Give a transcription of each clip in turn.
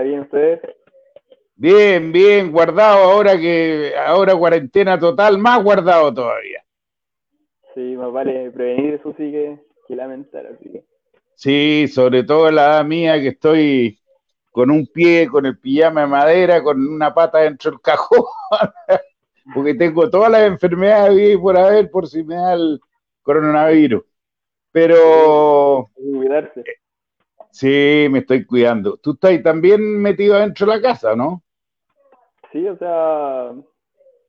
¿bien ustedes? Bien, bien, guardado ahora que ahora cuarentena total, más guardado todavía. Sí, más vale prevenir eso sí que, que lamentar, así que. Sí, sobre todo la edad mía que estoy con un pie, con el pijama de madera, con una pata dentro del cajón, porque tengo todas las enfermedades por haber por si me da el coronavirus. Pero Cuidarse. Sí, me estoy cuidando. Tú estás también metido dentro de la casa, ¿no? Sí, o sea,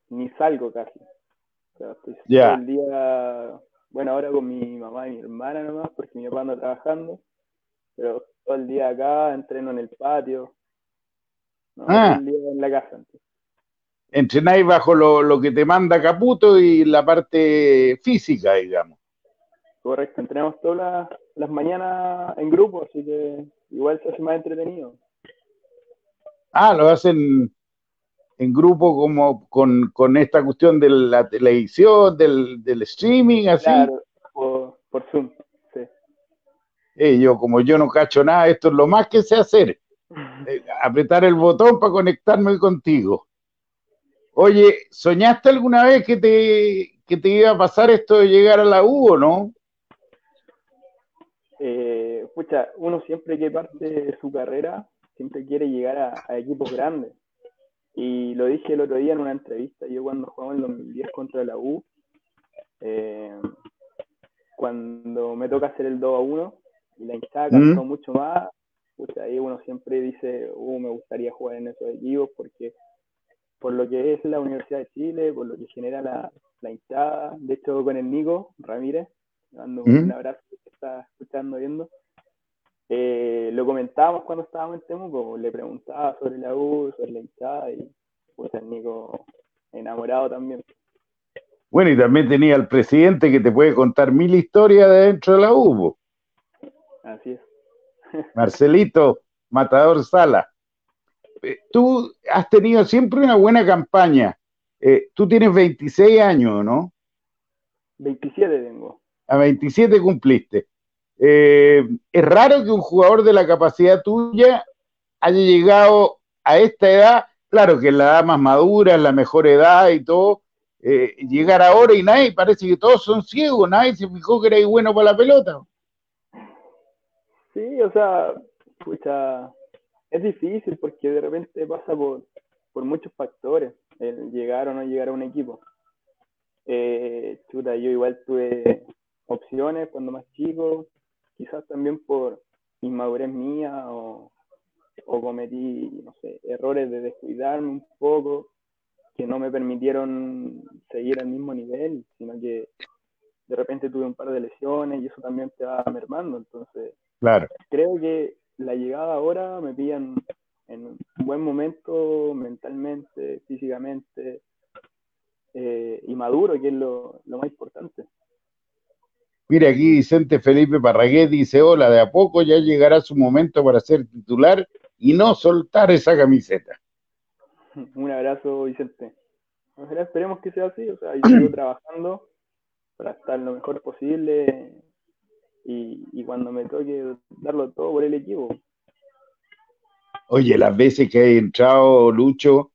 ni salgo casi. O sea, estoy todo el día, bueno, ahora con mi mamá y mi hermana nomás, porque mi papá anda trabajando, pero todo el día acá, entreno en el patio, no, Ah. todo el día en la casa. entonces. Entrenáis bajo lo, lo que te manda Caputo y la parte física, digamos. Correcto, entrenamos todas las, las mañanas en grupo, así que igual se hace más entretenido. Ah, lo hacen en grupo como con, con esta cuestión de la televisión, del, del streaming, así. Claro, por, por Zoom, sí. Eh, yo, como yo no cacho nada, esto es lo más que sé hacer. eh, apretar el botón para conectarme contigo. Oye, ¿soñaste alguna vez que te, que te iba a pasar esto de llegar a la U o no? Eh, pucha, uno siempre que parte de su carrera, siempre quiere llegar a, a equipos grandes. Y lo dije el otro día en una entrevista, yo cuando jugaba en 2010 contra la U, eh, cuando me toca hacer el 2 a 1 y la hinchada cantó ¿Mm? mucho más, pucha, ahí uno siempre dice, uh, me gustaría jugar en esos equipos porque por lo que es la Universidad de Chile, por lo que genera la, la hinchada, de hecho con el Nico Ramírez, le mando un abrazo está escuchando, viendo, eh, lo comentábamos cuando estábamos en Temuco, le preguntaba sobre la U, sobre la hinchada y pues el Nico enamorado también. Bueno, y también tenía al presidente que te puede contar mil historias de dentro de la U. Así es. Marcelito Matador Sala. Eh, Tú has tenido siempre una buena campaña. Eh, tú tienes 26 años, ¿no? 27 tengo. A 27 cumpliste. Eh, es raro que un jugador de la capacidad tuya haya llegado a esta edad, claro que es la edad más madura, es la mejor edad y todo, eh, llegar ahora y nadie, parece que todos son ciegos, nadie se fijó que erais bueno para la pelota. Sí, o sea, pucha, es difícil porque de repente pasa por, por muchos factores el llegar o no llegar a un equipo. Eh, chuta, yo igual tuve opciones cuando más chico, quizás también por inmadurez mía o, o cometí, no sé, errores de descuidarme un poco que no me permitieron seguir al mismo nivel, sino que de repente tuve un par de lesiones y eso también te va mermando, entonces Claro. creo que la llegada ahora me pillan en un buen momento mentalmente, físicamente eh, y maduro, que es lo, lo más importante. Mira, aquí Vicente Felipe Parraguet dice, hola, de a poco ya llegará su momento para ser titular y no soltar esa camiseta. Un abrazo, Vicente. Ojalá esperemos que sea así, o sea, yo sigo trabajando para estar lo mejor posible y, y cuando me toque darlo todo por el equipo. Oye, las veces que he entrado, Lucho,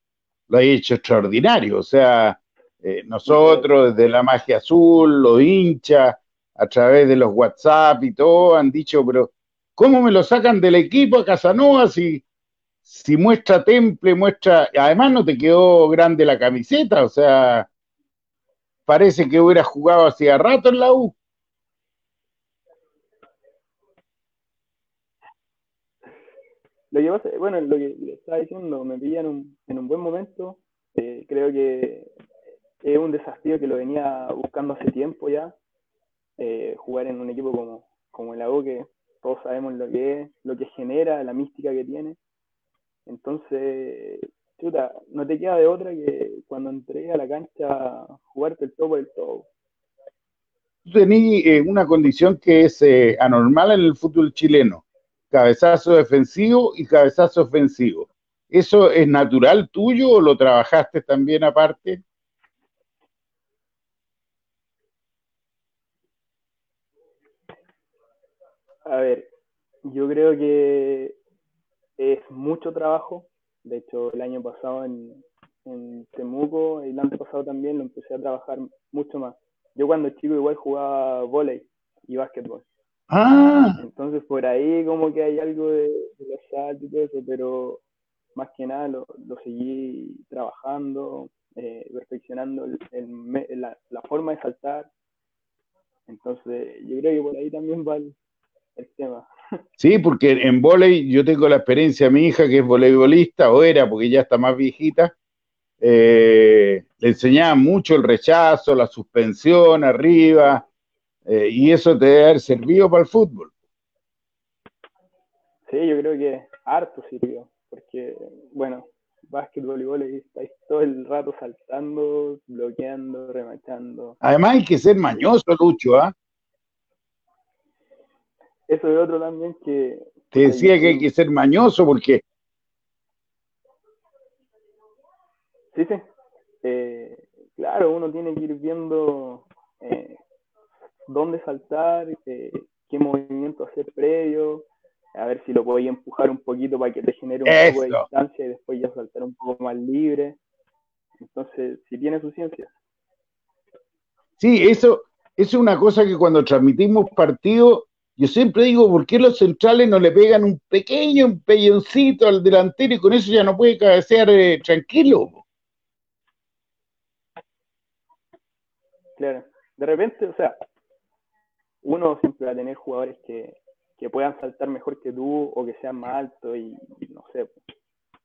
lo he hecho extraordinario. O sea, eh, nosotros desde la magia azul, los hinchas, a través de los WhatsApp y todo, han dicho, pero ¿cómo me lo sacan del equipo a Casanova si, si muestra temple, muestra... Además no te quedó grande la camiseta, o sea, parece que hubiera jugado hacía rato en la U. Lo bueno, lo que le estaba diciendo, me pilla en un, en un buen momento. Eh, creo que es un desafío que lo venía buscando hace tiempo ya. Eh, jugar en un equipo como, como el AU, que todos sabemos lo que es, lo que genera, la mística que tiene. Entonces, chuta, no te queda de otra que cuando entré a la cancha jugarte el todo por el todo. Tú tenés eh, una condición que es eh, anormal en el fútbol chileno, cabezazo defensivo y cabezazo ofensivo. ¿Eso es natural tuyo o lo trabajaste también aparte? A ver, yo creo que es mucho trabajo. De hecho, el año pasado en, en Temuco y el año pasado también lo empecé a trabajar mucho más. Yo cuando chico igual jugaba volei y básquetbol. Ah, Entonces por ahí como que hay algo de, de los saltos y todo eso, pero más que nada lo, lo seguí trabajando, eh, perfeccionando el- la, la forma de saltar. Entonces yo creo que por ahí también va el, el tema. sí, porque en vóley yo tengo la experiencia, mi hija que es voleibolista, o era porque ya está más viejita, eh, le enseñaban mucho el rechazo, la suspensión arriba, eh, y eso te debe haber servido para el fútbol. Sí, yo creo que harto sirvió, porque bueno, básquetbol y volei estáis todo el rato saltando, bloqueando, remachando. Además hay que ser mañoso, Lucho, ¿ah? Eso es otro también que... Te decía que hay que ser mañoso porque Sí, sí. Eh, claro, uno tiene que ir viendo eh, dónde saltar, eh, qué movimiento hacer previo, a ver si lo podéis empujar un poquito para que te genere un poco de distancia y después ya saltar un poco más libre. Entonces, si tiene su ciencia. Sí, eso, eso es una cosa que cuando transmitimos partidos, yo siempre digo, ¿por qué los centrales no le pegan un pequeño empelloncito al delantero y con eso ya no puede cabecear eh, tranquilo? Claro. De repente, o sea, uno siempre va a tener jugadores que, que puedan saltar mejor que tú o que sean más altos y, no sé,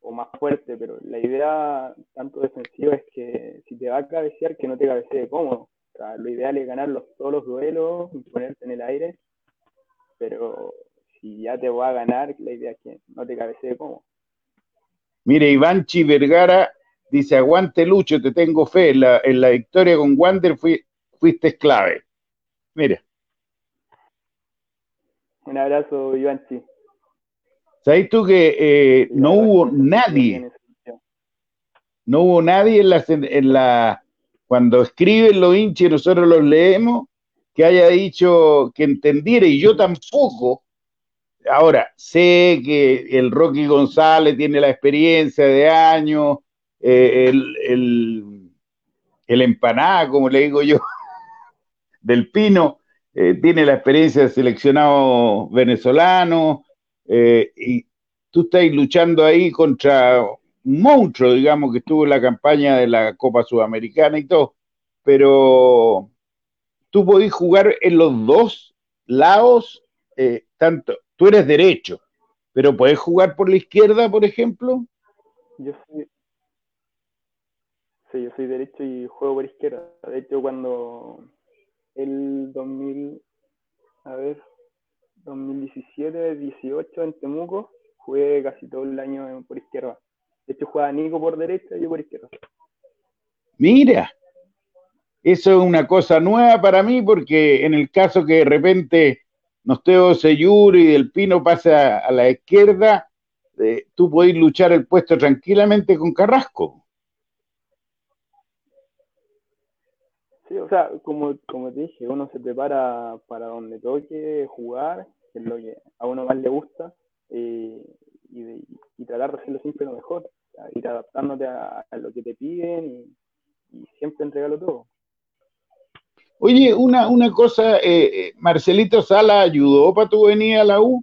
o más fuerte, pero la idea tanto defensiva es que si te va a cabecear, que no te cabecee cómodo. O sea, lo ideal es ganar todos los duelos ponerte en el aire, pero si ya te va a ganar, la idea es que no te cabecee cómodo. Mire, Ivanchi Vergara dice, aguante Lucho, te tengo fe, en la, en la victoria con Wander fui- fuiste clave. Mira, Un abrazo, Ivanchi. ¿sabes tú que eh, no hubo nadie, no hubo nadie en la, en la, cuando escriben los hinchas y nosotros los leemos, que haya dicho que entendiera, y yo tampoco. Ahora, sé que el Rocky González tiene la experiencia de años, eh, el, el, como le digo yo, del Pino, eh, tiene la experiencia de seleccionado venezolano, eh, y tú estás luchando ahí contra un monstruo, digamos, que estuvo en la campaña de la Copa Sudamericana y todo, pero tú podés jugar en los dos lados, eh, tanto, tú eres derecho, pero podés jugar por la izquierda, por ejemplo. Yo soy, sí, yo soy derecho y juego por izquierda. De hecho, cuando el 2000, a ver, 2017, 18 en Temuco, jugué casi todo el año por izquierda. De hecho, jugaba Nico por derecha y yo por izquierda. Mira, eso es una cosa nueva para mí porque en el caso que de repente Nosteo Seyuri y Del Pino pasa a la izquierda, eh, tú podés luchar el puesto tranquilamente con Carrasco. Sí, o sea, como, como te dije, uno se prepara para donde toque jugar, que es lo que a uno más le gusta, eh, y, de- y tratar de hacerlo siempre lo mejor, ir adaptándote a, a lo que te piden y, y siempre entregarlo todo. Oye, una, una cosa, eh, eh, Marcelito Sala ayudó para tu venida a la U.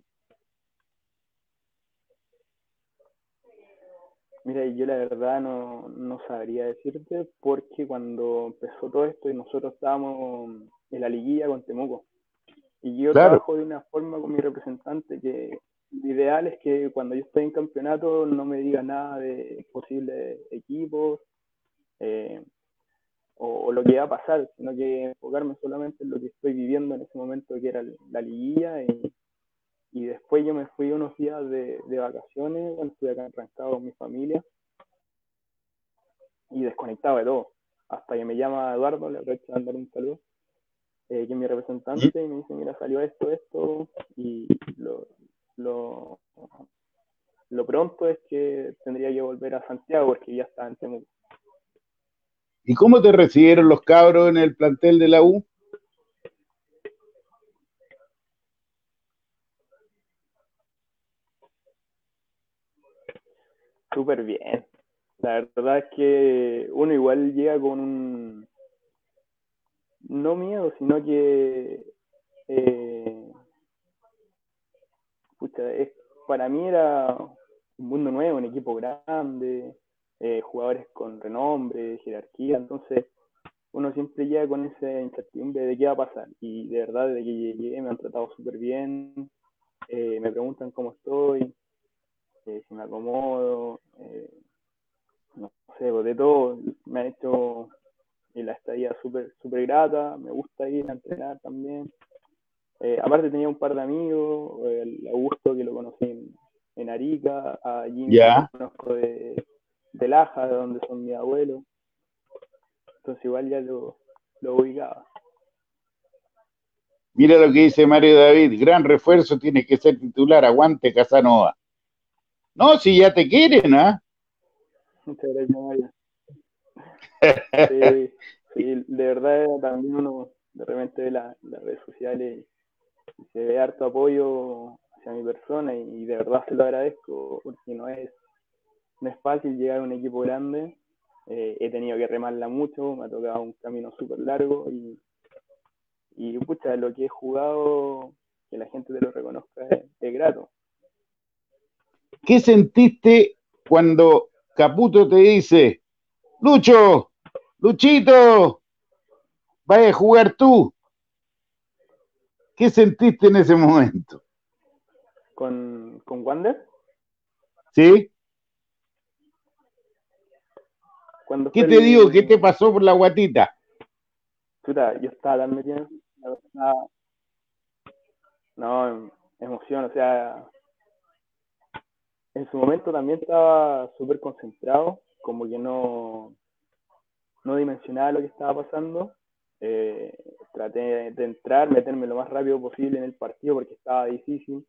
Mira, yo la verdad no, no sabría decirte porque cuando empezó todo esto y nosotros estábamos en la liguilla con Temuco y yo Claro. trabajo de una forma con mi representante que lo ideal es que cuando yo estoy en campeonato no me diga nada de posibles equipos eh, o, lo que va a pasar, sino que enfocarme solamente en lo que estoy viviendo en ese momento que era la liguilla y, y después yo me fui unos días de, de vacaciones, bueno, estuve acá arrancado con mi familia y desconectado de todo. Hasta que me llama Eduardo, le aprovecho de mandar un saludo, eh, que es mi representante, y me dice, mira, salió esto, esto, y lo, lo, lo pronto es que tendría que volver a Santiago porque ya está en Temuco. ¿Y cómo te recibieron los cabros en el plantel de la U? súper bien. La verdad es que uno igual llega con un, no miedo, sino que, eh, para mí era un mundo nuevo, un equipo grande, eh, jugadores con renombre, jerarquía, entonces uno siempre llega con esa incertidumbre de qué va a pasar. Y de verdad, desde que llegué me han tratado súper bien, eh, me preguntan cómo estoy, si me acomodo, no sé, pues, de todo, me ha hecho la estadía súper super grata, me gusta ir a entrenar también. Eh, aparte tenía un par de amigos, el Augusto que lo conocí en, Arica, a Jimmy que lo conozco de, de Laja, de donde son mis abuelos. Entonces igual ya lo, lo ubicaba. Mira lo que dice Mario David, gran refuerzo, tiene que ser titular, aguante Casanova. No, si ya te quieren, ¿ah? Muchas gracias, Mario. Sí, de verdad también uno de repente ve las redes sociales y se ve harto apoyo hacia mi persona y, de verdad se lo agradezco porque no es, no es fácil llegar a un equipo grande. Eh, he tenido que remarla mucho, me ha tocado un camino súper largo y, y pucha, lo que he jugado, que la gente te lo reconozca, es grato. ¿Qué sentiste cuando Caputo te dice, Lucho, Luchito, vaya a jugar tú? ¿Qué sentiste en ese momento? ¿Con, con Wander? ¿Sí? ¿Qué te digo? ¿Qué te pasó por la guatita? Chuta, yo estaba tan metido. No, emoción, o sea, en su momento también estaba súper concentrado, como que no, no dimensionaba lo que estaba pasando. Eh, traté de entrar, meterme lo más rápido posible en el partido porque estaba difícil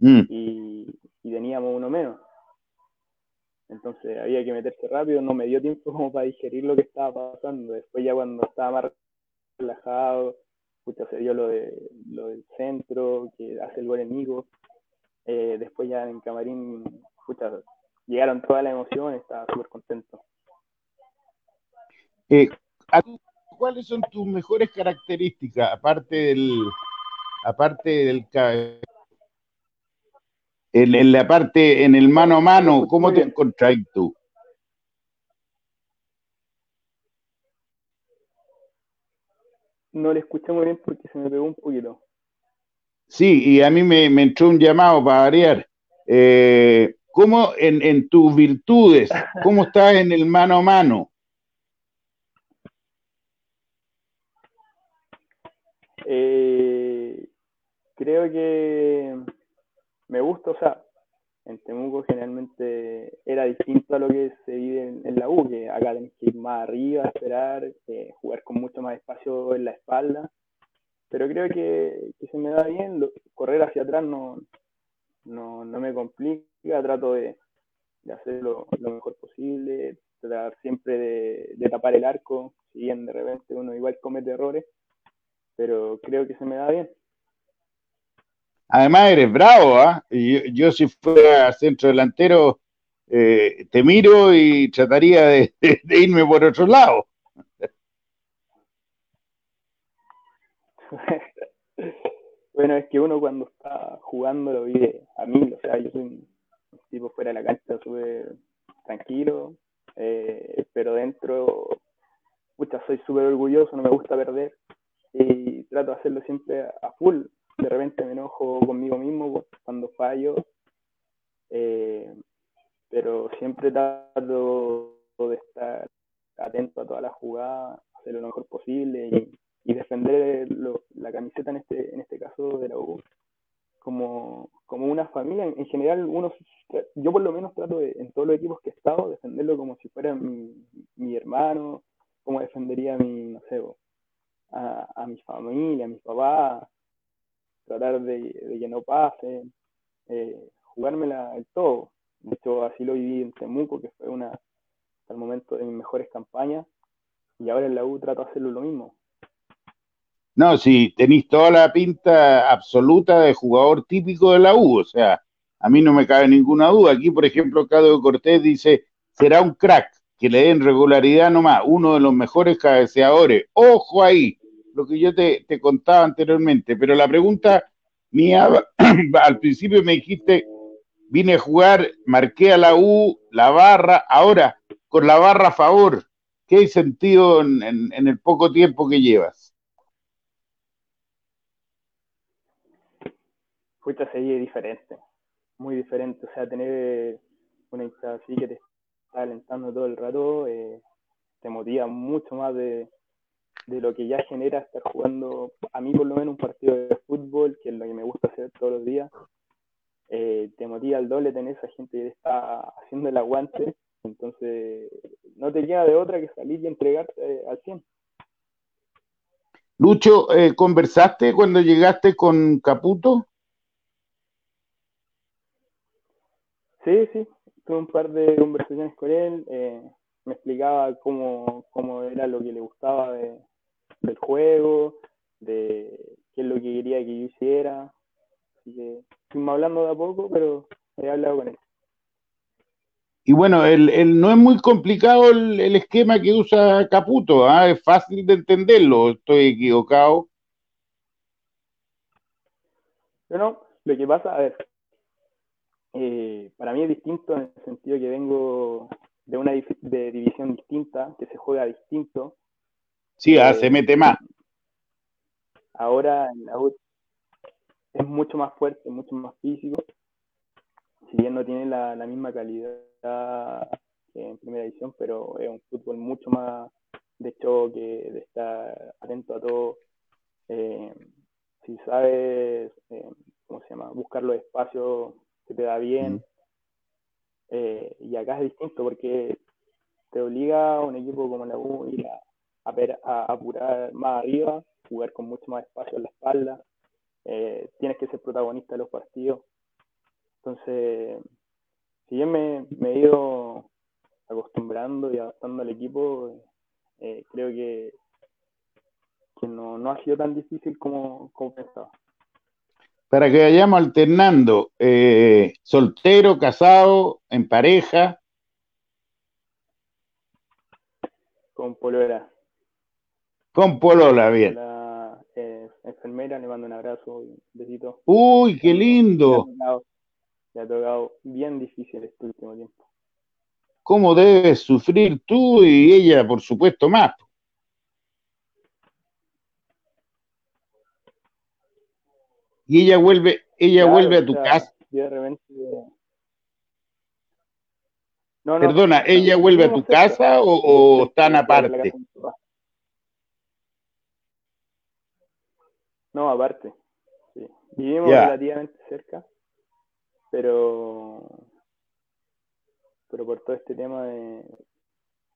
mm. y, teníamos uno menos. Entonces había que meterse rápido, no me dio tiempo como para digerir lo que estaba pasando. Después ya cuando estaba más relajado, se dio lo, de, lo del centro, que hace el gol enemigo. Eh, después ya en Camarín, llegaron todas las emociones, estaba súper contento. Eh, ¿Cuáles son tus mejores características, aparte del, aparte del en, la parte, en el mano a mano, ¿cómo te encontrás tú? No le escuché muy bien porque se me pegó un poquito. Sí, y a mí me, entró un llamado para variar. Eh, ¿Cómo en, en, tus virtudes, cómo estás en el mano a mano? Eh, creo que me gusta, o sea, en Temuco generalmente era distinto a lo que se vive en, la U, que acá tenés que ir más arriba, esperar, eh, jugar con mucho más espacio en la espalda pero creo que, se me da bien, correr hacia atrás no, no, me complica, trato de, hacerlo lo mejor posible, tratar siempre de, tapar el arco, si bien de repente uno igual comete errores, pero creo que se me da bien. Además eres bravo, ¿ah? Yo, si fuera centro delantero eh, te miro y trataría de irme por otro lado. bueno, es que uno cuando está jugando lo vive a mí, o sea, yo soy un, tipo fuera de la cancha súper tranquilo, eh, pero dentro, pucha, soy súper orgulloso, no me gusta perder y trato de hacerlo siempre a full. De repente me enojo conmigo mismo cuando fallo, eh, pero siempre trato de estar atento a todas las jugadas, hacer lo mejor posible y defender la camiseta en este, en este caso de la U como, como una familia. En, general, uno, yo por lo menos trato de, en todos los equipos que he estado, defenderlo como si fuera mi, mi hermano, como defendería a mi, no sé, a, a mi familia, a mis papás, tratar de, de que no pase, eh, jugármela el todo. De hecho, así lo viví en Temuco, que fue una, hasta el momento, de mis mejores campañas, y ahora en la U trato de hacerlo lo mismo, no, sí, tenéis toda la pinta absoluta de jugador típico de la U, o sea, a mí no me cabe ninguna duda. Aquí, por ejemplo, Cado Cortés dice, será un crack, que le den regularidad nomás, uno de los mejores cabeceadores. Ojo ahí, lo que yo te, te contaba anteriormente, pero la pregunta mía, al principio me dijiste, vine a jugar, marqué a la U, la barra, ahora con la barra a favor, ¿qué hay sentido en, en el poco tiempo que llevas? Fuiste serie diferente, muy diferente, o sea, tener una hinchada así que te está alentando todo el rato, eh, te motiva mucho más de, de lo que ya genera estar jugando, a mí por lo menos un partido de fútbol, que es lo que me gusta hacer todos los días, eh, te motiva el doble tener esa gente que está haciendo el aguante, entonces no te queda de otra que salir y entregarte eh, al 100. Lucho, eh, ¿conversaste cuando llegaste con Caputo? Sí, sí, tuve un par de conversaciones con él, me explicaba cómo, cómo era lo que le gustaba de, del juego, de qué es lo que quería que yo hiciera. Así que estuvimos hablando de a poco, pero he hablado con él. Y bueno, el, no es muy complicado el, esquema que usa Caputo, ¿ah? es fácil de entenderlo, estoy equivocado. No, lo que pasa, a ver, eh, para mí es distinto en el sentido que vengo de una de división distinta, que se juega distinto, Sí, ah, se mete más. Ahora en la U es mucho más fuerte, mucho más físico. Si bien no tiene la, misma calidad que en primera división, pero es un fútbol mucho más de choque, de estar atento a todo. Eh, si sabes, eh, ¿cómo se llama? Buscar los espacios que te da bien. Eh, y acá es distinto porque te obliga a un equipo como la U a a, a apurar más arriba, jugar con mucho más espacio en la espalda. Eh, tienes que ser protagonista de los partidos. Entonces, si bien me, he ido acostumbrando y adaptando al equipo, eh, creo que, que no, no, ha sido tan difícil como, como pensaba. Para que vayamos alternando, eh, soltero, casado, en pareja. Con polera. Con Polola, bien. La eh, enfermera, le mando un abrazo, un besito. Uy, qué lindo. Le ha, tocado, bien difícil este último tiempo. ¿Cómo debes sufrir tú y ella, por supuesto, más? Y ella vuelve, ella vuelve a tu casa. De repente, Perdona, ¿ella vuelve a tu casa o, o están aparte? No, aparte. Sí. Vivimos relativamente cerca, pero pero por todo este tema de,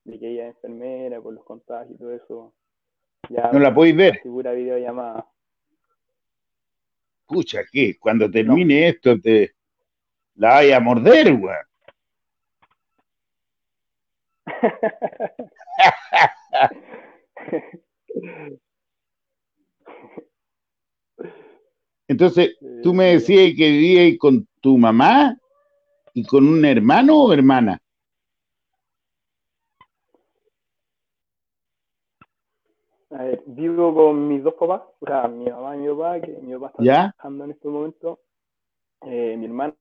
que ella es enfermera, por los contagios y todo eso, ya no la podéis ver. Figura videollamada. Escucha, ¿qué? Cuando termine esto te la vaya a morder, weón. Entonces, tú me decías que vivías con tu mamá y con un hermano o hermana. A ver, vivo con mis dos papás, o sea, mi mamá y mi papá, que mi papá está trabajando en este momento. Eh, mi hermana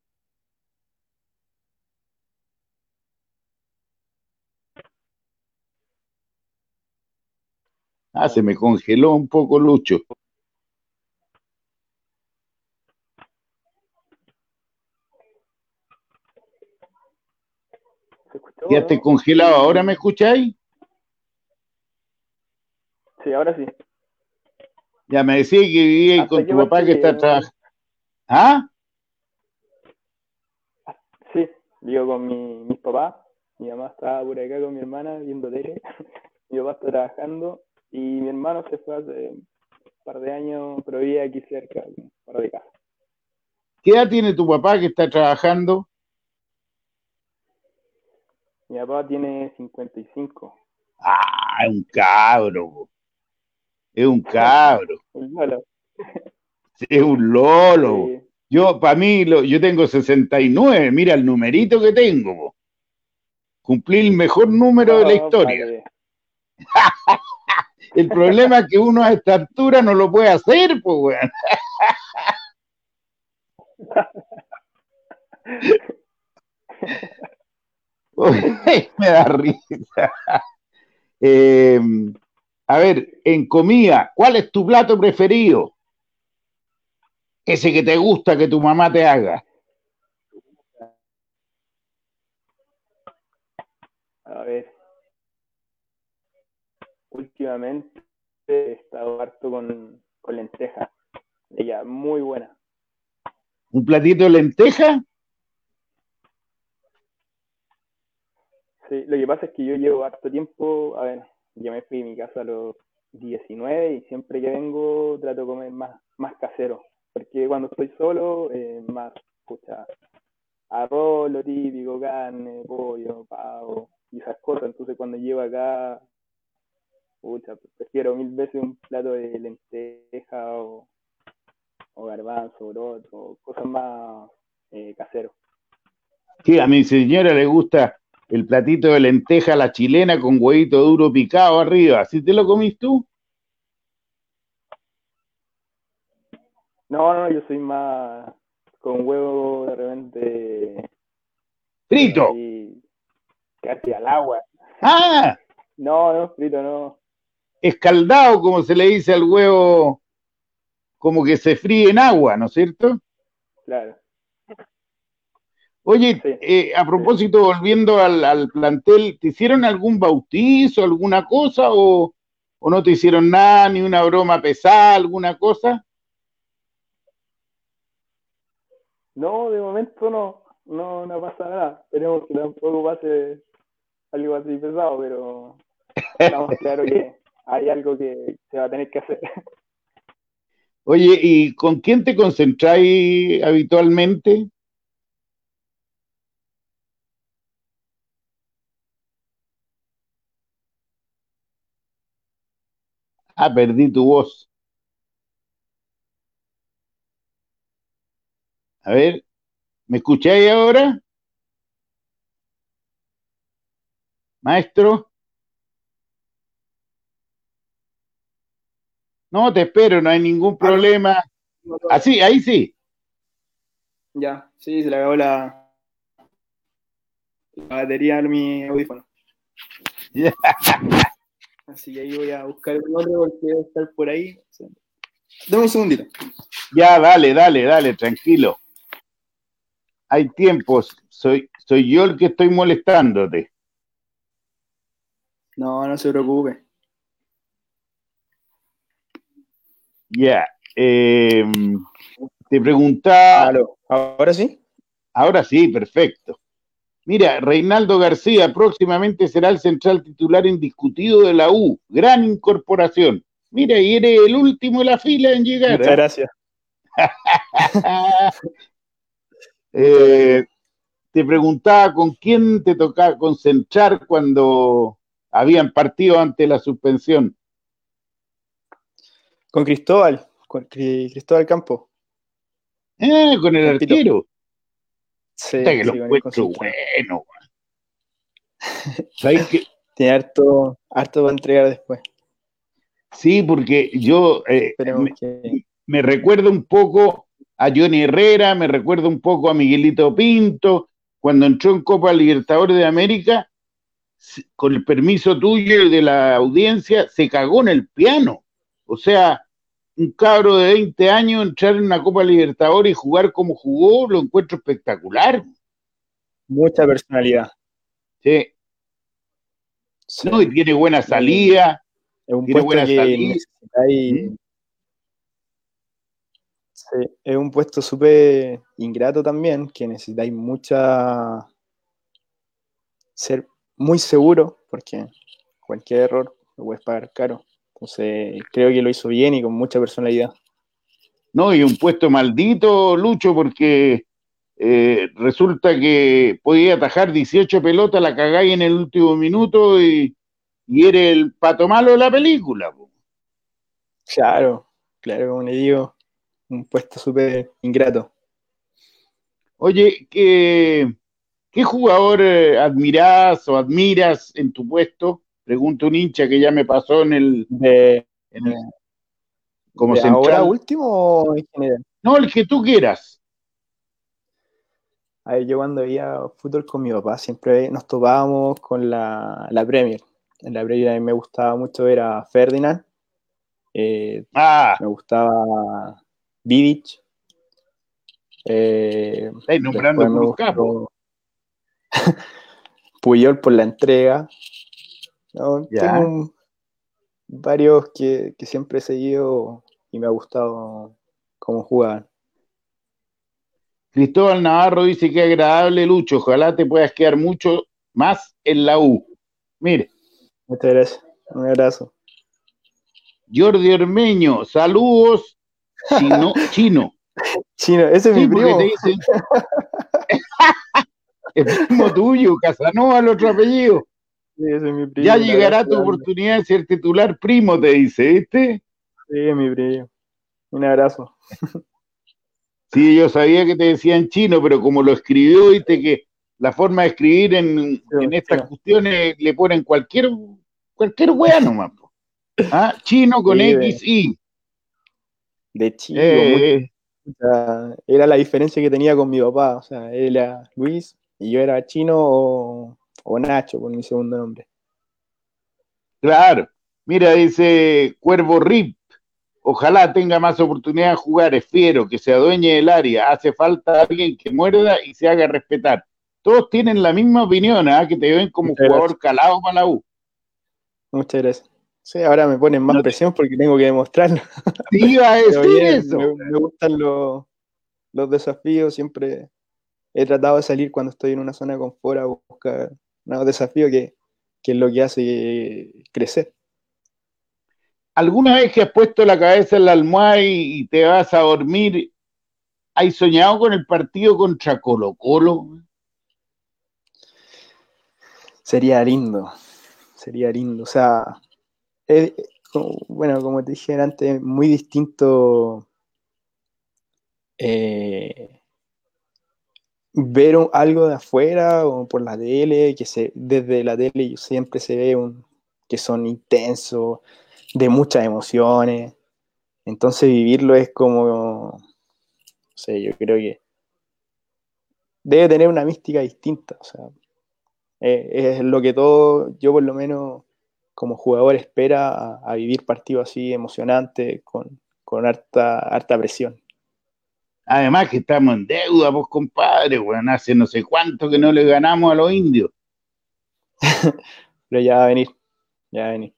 Ah, se me congeló un poco Lucho. Ya te congelado, ¿ahora me escucháis? Sí, ahora sí. Ya me decía que vivía con tu papá que está trabajando. ¿Ah? Sí, vivo con mi, mis papás. Mi mamá estaba por acá con mi hermana viendo tele. mi papá está trabajando y mi hermano se fue hace un par de años, pero vive aquí cerca, un par de casas. ¿Qué edad tiene tu papá que está trabajando? Mi papá tiene 55. Ah, es un cabro. Es un cabro. un lolo. es un lolo. Yo, para mí, lo, yo tengo 69, mira el numerito que tengo. Cumplí el mejor número de la historia. el problema es que uno a esta altura no lo puede hacer, pues, weón. Me da risa. Eh, a ver, en comida, ¿cuál es tu plato preferido? Ese que te gusta que tu mamá te haga. A ver. Últimamente he estado harto con, con lentejas. Ella, muy buena. ¿Un platito de lenteja? Sí, lo que pasa es que yo llevo harto tiempo, a ver, yo me fui a mi casa a los 19 y siempre que vengo trato de comer más, más casero, porque cuando estoy solo, eh, más, escucha, arroz, lo típico, carne, pollo, pavo y esas cosas, entonces cuando llego acá, pucha, prefiero mil veces un plato de lenteja o, garbanzo, o cosas más eh. Sí, a mi señora le gusta el platito de lenteja la chilena con huevito duro picado arriba. ¿Así te lo comís tú? No, no, yo soy más con huevo de repente. ¡Frito! casi al agua. ¡Ah! No, no, frito no. Escaldado, como se le dice al huevo, como que se fríe en agua, ¿no es cierto? Claro. Oye, eh, a propósito, volviendo al, plantel, ¿te hicieron algún bautizo, alguna cosa o, no te hicieron nada, ni una broma pesada, alguna cosa? No, de momento no, no, no pasa nada. Esperemos que tampoco pase algo así pesado, pero estamos claros que hay algo que se va a tener que hacer. Oye, ¿y con quién te concentráis habitualmente? Ah, perdí tu voz. A ver, ¿me escucháis ahora? Maestro. No, te espero, no hay ningún problema. Así, ahí sí. Ya, sí, se le acabó la, la batería a mi audífono. Así que ahí voy a buscar el nombre porque debe estar por ahí. Dame un segundito. Ya, dale, dale, dale, tranquilo. Hay tiempos. Soy, soy yo el que estoy molestándote. No, no se preocupe. Ya. Em, te preguntaba. ¿Ahora sí? Ahora sí, perfecto. Mira, Reinaldo García próximamente será el central titular indiscutido de la U. Gran incorporación. Mira, y eres el último de la fila en llegar. Muchas ¿eh? gracias. Eh, te preguntaba con quién te tocaba concentrar cuando habían partido ante la suspensión. Con Cristóbal, con Cristóbal Campo. Ah, con el arquero. Sí, que lo encuentro bueno. ¿Sabes? Tiene harto, harto para entregar después. Sí, porque yo eh, me, recuerdo un poco a Johnny Herrera, me recuerdo un poco a Miguelito Pinto, cuando entró en Copa Libertadores de América, con el permiso tuyo y de la audiencia, se cagó en el piano. O sea, un cabro de 20 años entrar en una Copa Libertadores y jugar como jugó, lo encuentro espectacular. Mucha personalidad. Sí. No, y tiene buena salida. Es un tiene buena salida. ¿Mm? Sí, es un puesto súper ingrato también, que necesitáis mucha. ser muy seguro, porque cualquier error lo puedes pagar caro. Entonces, creo que lo hizo bien y con mucha personalidad. No, y un puesto maldito, Lucho, porque eh, resulta que podía atajar 18 pelotas, la cagáis en el último minuto y, y eres el pato malo de la película. Claro, claro, como le digo, un puesto súper ingrato. Oye, ¿qué, qué jugador eh, admirás o admiras en tu puesto? Pregunta un hincha que ya me pasó en el, De, en el- como de central. ahora último o en general? No, el que tú quieras. A ver, yo cuando veía fútbol con mi papá siempre nos topábamos con la, la Premier. En la Premier a mí me gustaba mucho ver a Ferdinand, eh, Ah, me gustaba Vidic, eh, nombrando por gustó Puyol por la entrega. ¿No? Ya. Tengo varios que, que siempre he seguido y me ha gustado cómo jugaban. Cristóbal Navarro dice que agradable, Lucho. Ojalá te puedas quedar mucho más en la U. Mire, Muchas gracias. Un abrazo. Jordi Ormeño, saludos, chino, chino. Chino, ese es Sí, mi primo. dicen. es primo tuyo, Casanova, el otro apellido. Es mi primo. Ya llegará tu oportunidad de ser titular, primo, te dice, ¿viste? Sí, mi primo. Un abrazo. Sí, yo sabía que te decían chino, pero como lo escribió, viste que la forma de escribir en, en estas sí. cuestiones le ponen cualquier, cualquier weá nomás. po. ¿Ah? Chino con Sí, X, Y. De chico, Eh, mucha- era la diferencia que tenía con mi papá. O sea, él era Luis y yo era Chino o, o Nacho por mi segundo nombre. claro. Mira, dice Cuervo Rip. Ojalá tenga más oportunidad de jugar, es fiero, que se adueñe del área. Hace falta alguien que muerda y se haga respetar. Todos tienen la misma opinión, ¿ah? que te ven como Muchas jugador calado para la U. Muchas gracias. Sí, ahora me ponen más No te- presión porque tengo que demostrarlo. Te iba a decir bien, eso. me, me gustan los, los desafíos. Siempre he tratado de salir cuando estoy en una zona de confort a buscar nuevos desafíos que, que es lo que hace crecer. ¿Alguna vez que has puesto la cabeza en la almohada y, y te vas a dormir, has soñado con el partido contra Colo Colo? Sería lindo, sería lindo. O sea, es- bueno, como te dije antes, muy distinto eh, ver un- algo de afuera o por la tele, que se, desde la tele siempre se ve un, que son intensos, de muchas emociones. Entonces vivirlo es como, no sé, yo creo que debe tener una mística distinta. O sea, eh, es lo que todo, yo por lo menos como jugador espera a, vivir partidos así emocionantes, con, con harta, harta presión. Además que estamos en deuda, pues compadre, bueno, hace no sé cuánto que no le ganamos a los indios. Pero ya va a venir, ya va a venir.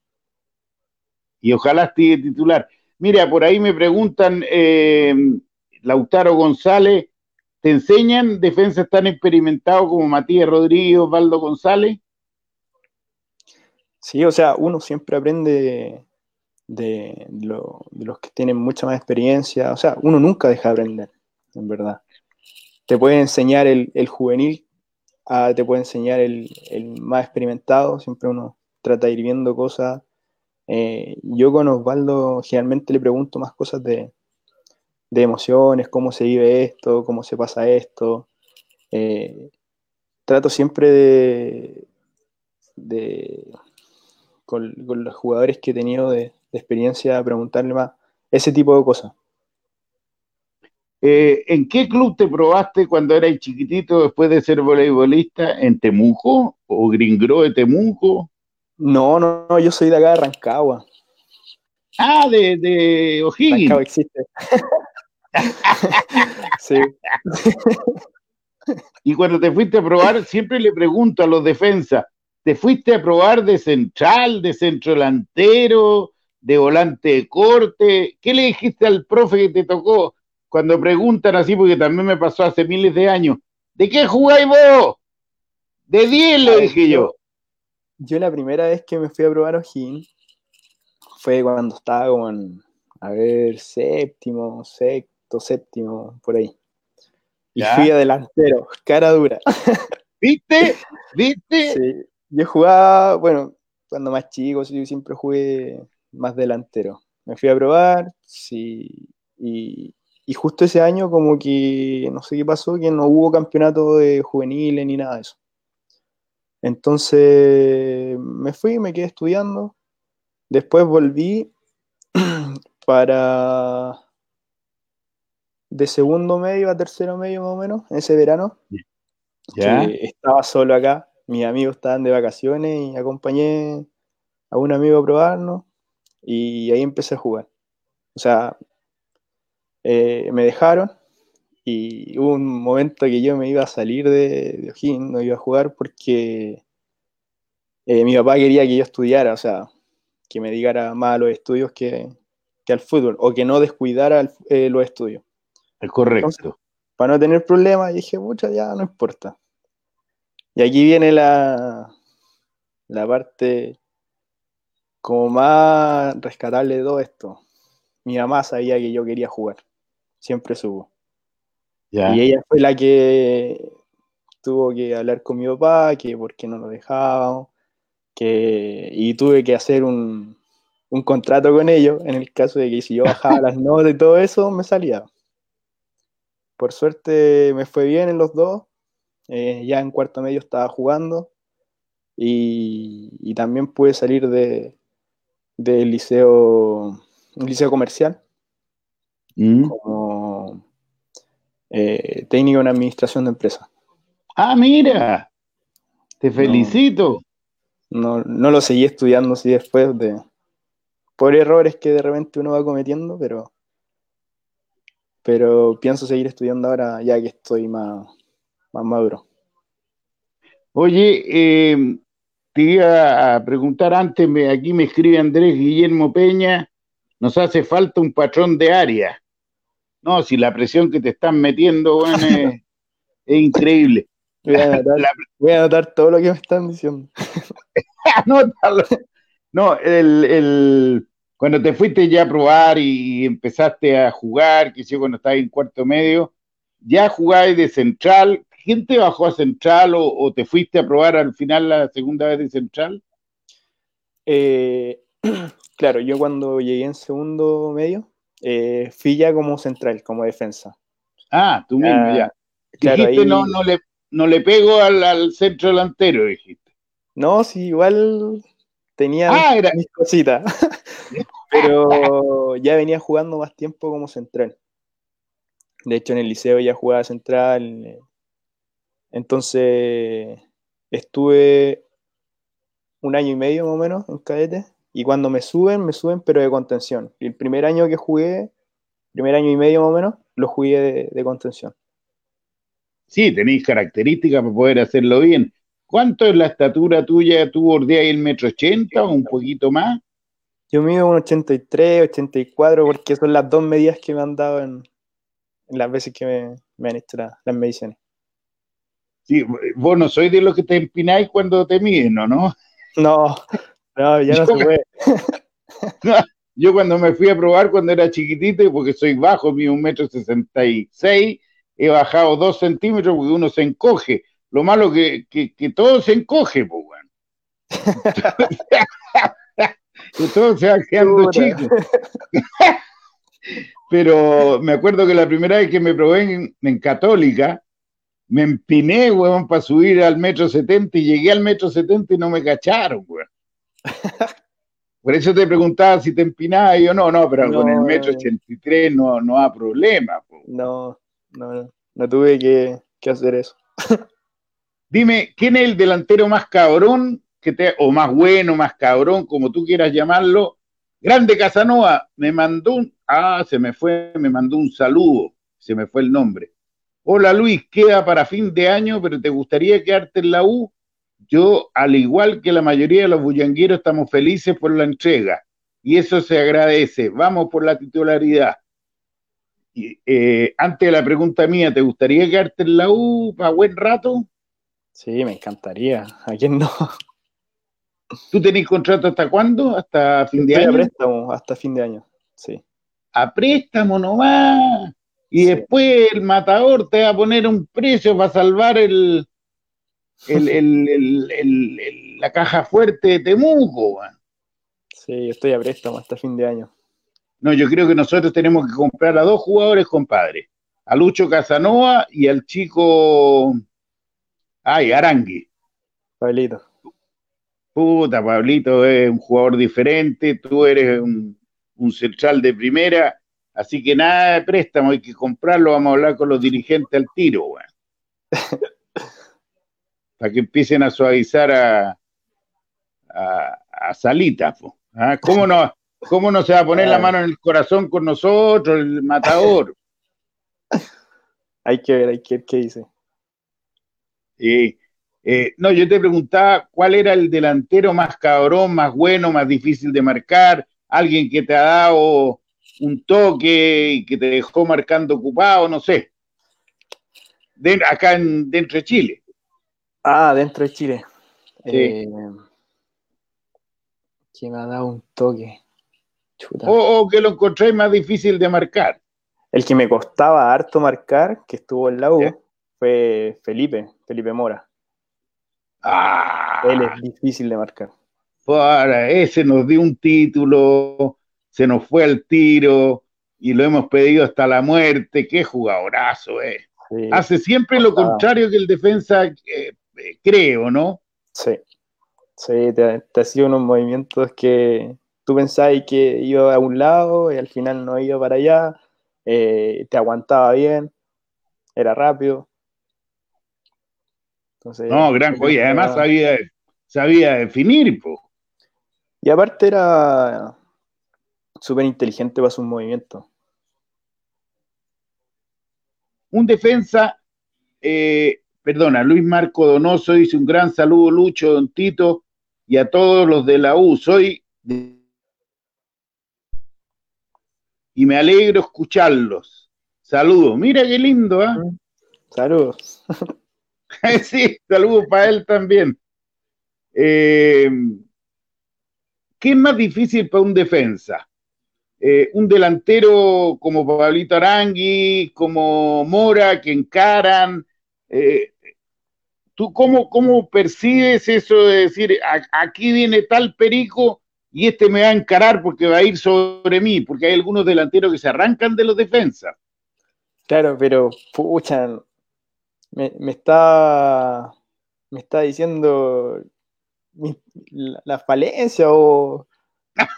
Y ojalá esté titular. Mira, por ahí me preguntan, eh, Lautaro González, ¿te enseñan defensas tan experimentados como Matías Rodríguez, Osvaldo González? Sí, o sea, uno siempre aprende de, lo- de los que tienen mucha más experiencia. O sea, uno nunca deja de aprender, en verdad. Te puede enseñar el, el juvenil, ah, te puede enseñar el, el más experimentado. Siempre uno trata de ir viendo cosas. Eh, yo con Osvaldo generalmente le pregunto más cosas de, de emociones, cómo se vive esto, cómo se pasa esto. Eh, trato siempre de, de con, los jugadores que he tenido de experiencia, preguntarle más ese tipo de cosas. Eh, ¿En qué club te probaste cuando eras chiquitito después de ser voleibolista? ¿En Temuco o Gringro de Temuco? No, no, no, yo soy de acá de Rancagua. Ah, de, de O'Higgins. Rancagua existe. sí. Y cuando te fuiste a probar, siempre le pregunto a los defensas, ¿te fuiste a probar de central, de centro delantero, de volante de corte? ¿Qué le dijiste al profe que te tocó cuando preguntan así? Porque también me pasó hace miles de años. ¿De qué jugáis vos? De 10 le dije yo. Yo la primera vez que me fui a probar O'Higgins fue cuando estaba como en, a ver, séptimo, sexto, séptimo, por ahí. Y Ya. fui a delantero, cara dura. ¿Viste? ¿Viste? Sí. Yo jugaba, bueno, cuando más chico, sí, siempre jugué más delantero. Me fui a probar, sí, y y justo ese año como que, no sé qué pasó, que no hubo campeonato de juveniles ni nada de eso. Entonces me fui, me quedé estudiando. Después volví para de segundo medio a tercero medio más o menos, ese verano. ¿Ya? estaba solo acá, mis amigos estaban de vacaciones y acompañé a un amigo a probarnos y ahí empecé a jugar. O sea, eh, me dejaron y hubo un momento que yo me iba a salir de, de O'Higgins, no iba a jugar porque eh, mi papá quería que yo estudiara, o sea, que me dedicara más a los estudios que, al fútbol, o que no descuidara eh, los estudios. Es correcto. para no tener problemas, dije, mucha, ya no importa. Y aquí viene la, la parte como más rescatable de todo esto. Mi mamá sabía que yo quería jugar, siempre subo. Y ella fue la que tuvo que hablar con mi papá, que por qué no lo dejábamos, que, y tuve que hacer un, un contrato con ellos en el caso de que si yo bajaba las notas y todo eso, me salía. Por suerte me fue bien en los dos. Eh, ya en cuarto medio estaba jugando y, y también pude salir de, del liceo, un liceo comercial mm. como eh, técnico en administración de empresas. Ah, mira, te felicito no, no lo seguí estudiando así después de por errores que de repente uno va cometiendo, pero pero pienso seguir estudiando ahora ya que estoy más, más maduro. Oye, em, te iba a preguntar antes, me, aquí me escribe Andrés Guillermo Peña, nos hace falta un patrón de área. No, si la presión que te están metiendo, bueno, es, increíble. Voy a, anotar, todo lo que me están diciendo. No, el, cuando te fuiste ya a probar y empezaste a jugar, que yo cuando estabas en cuarto medio, ya jugabas de central. ¿Quién te bajó a central o, te fuiste a probar al final la segunda vez de central? Eh, claro, yo cuando llegué en segundo medio, eh, fui ya como central, como defensa. Ah, tú mismo, ya. dijiste, no, no, le, no le pego al, al centro delantero, dijiste. No, sí, igual tenía ah, mis cositas. Pero ya venía jugando más tiempo como central. De hecho, en el liceo ya jugaba central. Entonces, estuve un año y medio más o menos en cadete. Y cuando me suben, me suben, pero de contención. El primer año que jugué, primer año y medio más o menos, lo jugué de, de contención. Sí, tenéis características para poder hacerlo bien. ¿Cuánto es la estatura tuya? ¿Tú bordeas el metro ochenta o un poquito más? Yo mido un 83, 84, porque son las dos medidas que me han dado en, las veces que me, han hecho las mediciones. Sí, vos no sois de los que te empináis cuando te miden, ¿no? No, no, ya no se puede. yo cuando me fui a probar cuando era chiquitito, porque soy bajo, mido un metro sesenta y seis, he bajado dos centímetros porque uno se encoge. Lo malo que, que, que todo se encoge, pues, bueno. que todo se va quedando chico. Pero me acuerdo que la primera vez que me probé en, Católica, me empiné, weón, para subir al metro setenta y llegué al metro setenta y no me cacharon, weón. Por eso te preguntaba si te empinabas y yo no, no, pero con el metro ochenta y tres no, no hay problema. No, no, no, no tuve que, que hacer eso. Dime, ¿quién es el delantero más cabrón que te, o más bueno, más cabrón, como tú quieras llamarlo? Grande Casanova, me mandó un, ah, se me fue, me mandó un saludo, se me fue el nombre. Hola Luis, queda para fin de año, pero ¿te gustaría quedarte en la U? Yo, al igual que la mayoría de los bullangueros, estamos felices por la entrega y eso se agradece. Vamos por la titularidad. Y, eh, antes de la pregunta mía, ¿te gustaría quedarte en la U para buen rato? Sí, me encantaría. ¿A quién no? ¿Tú tenés contrato hasta cuándo? ¿Hasta fin de año? A préstamo, hasta fin de año, sí. A préstamo nomás. Y después el matador te va a poner un precio para salvar el, la caja fuerte de Temuco. Sí, yo estoy a préstamo hasta fin de año. No, yo creo que nosotros tenemos que comprar a dos jugadores, compadre. A Lucho Casanova y al chico. Ay, Arangui. Pablito. Puta, Pablito es un jugador diferente, tú eres un, central de primera, así que nada de préstamo, hay que comprarlo, vamos a hablar con los dirigentes al tiro. Para que empiecen a suavizar a, a, Salita, ¿ah? ¿Cómo, no, ¿Cómo no se va a poner la mano en el corazón con nosotros, el matador? hay que ver, hay que ver qué dice. Sí. Eh, no, yo te preguntaba cuál era el delantero más cabrón, más bueno, más difícil de marcar, alguien que te ha dado un toque y que te dejó marcando ocupado, no sé. acá en, dentro de Chile. Ah, dentro de Chile. Sí. Eh, ¿Quién me ha dado un toque? O, que lo encontré más difícil de marcar. El que me costaba harto marcar, que estuvo en la U, fue Felipe, Felipe Mora. Ah, Él es difícil de marcar. Para, ese nos dio un título, se nos fue al tiro y lo hemos pedido hasta la muerte. Qué jugadorazo, eh. Hace siempre lo contrario que el defensa, eh, eh, creo, ¿no? Sí. Sí, te, te sido unos movimientos que tú pensabas que iba a un lado y al final no iba para allá. Eh, te aguantaba bien, era rápido no, gran joya. Además sabía, sabía definir. Y aparte era súper inteligente para sus movimientos. Un defensa, eh, perdona, Luis Marco Donoso dice un gran saludo, Lucho, Don Tito, y a todos los de la U. Soy y me alegro escucharlos. Saludos. Mira qué lindo, ¿ah? Saludos. sí, saludos para él también. Eh, ¿Qué es más difícil para un defensa? Eh, un delantero como Pablito Arangui, como Mora, que encaran. Eh, ¿Tú cómo, cómo, percibes eso de decir, aquí viene tal perico y este me va a encarar porque va a ir sobre mí? Porque hay algunos delanteros que se arrancan de los defensas. Claro, pero pucha, me, está, me está diciendo la, falencia o,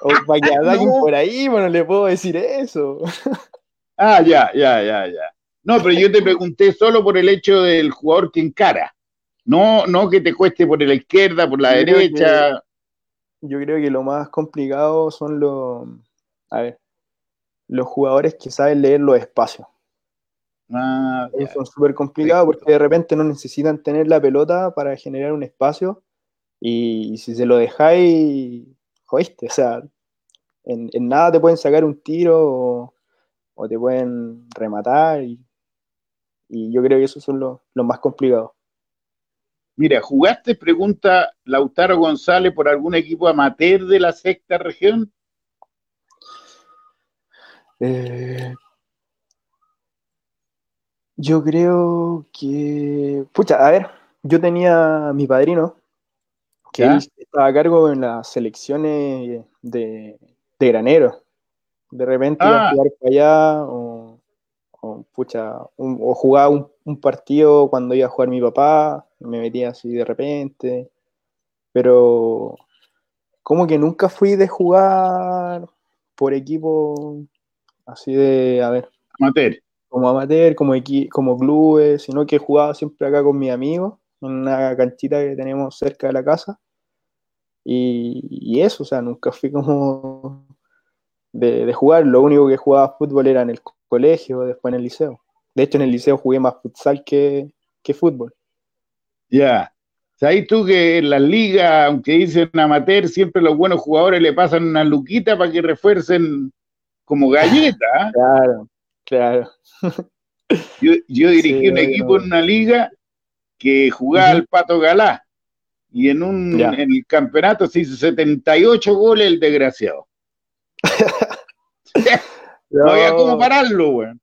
o alguien por ahí, bueno, le puedo decir eso. ah, ya, ya, ya, ya. No, pero yo te pregunté solo por el hecho del jugador que encara. No, no que te cueste por la izquierda, por la derecha. yo creo que lo más complicado son los, a ver, los jugadores que saben leer los espacios. Ah, son súper complicados porque de repente no necesitan tener la pelota para generar un espacio y, si se lo dejáis, jodiste, o sea, en, nada te pueden sacar un tiro o, te pueden rematar y, yo creo que esos son los, más complicados. Mira, ¿jugaste, pregunta Lautaro González, por algún equipo amateur de la sexta región? Eh, yo creo que. Pucha, a ver, yo tenía mi padrino, que estaba a cargo en las selecciones de, granero. De repente iba a ah. jugar para allá, o, pucha, o jugaba un, partido cuando iba a jugar mi papá, me metía así de repente. Pero como que nunca fui de jugar por equipo así de, a ver. Amateur como amateur, como, como clubes, sino que he jugado siempre acá con mis amigos, en una canchita que tenemos cerca de la casa. Y, eso, o sea, nunca fui como de, jugar. Lo único que jugaba fútbol era en el colegio, después en el liceo. De hecho, en el liceo jugué más futsal que, fútbol. Ya. ¿Sabes tú que en las ligas, aunque dicen amateur, siempre los buenos jugadores le pasan una luquita para que refuercen como galleta? ¿ah? Claro, claro. Yo, dirigí un equipo en una liga que jugaba al Pato Galá y en un en el campeonato se hizo 78 goles el desgraciado. no, había cómo pararlo, weón.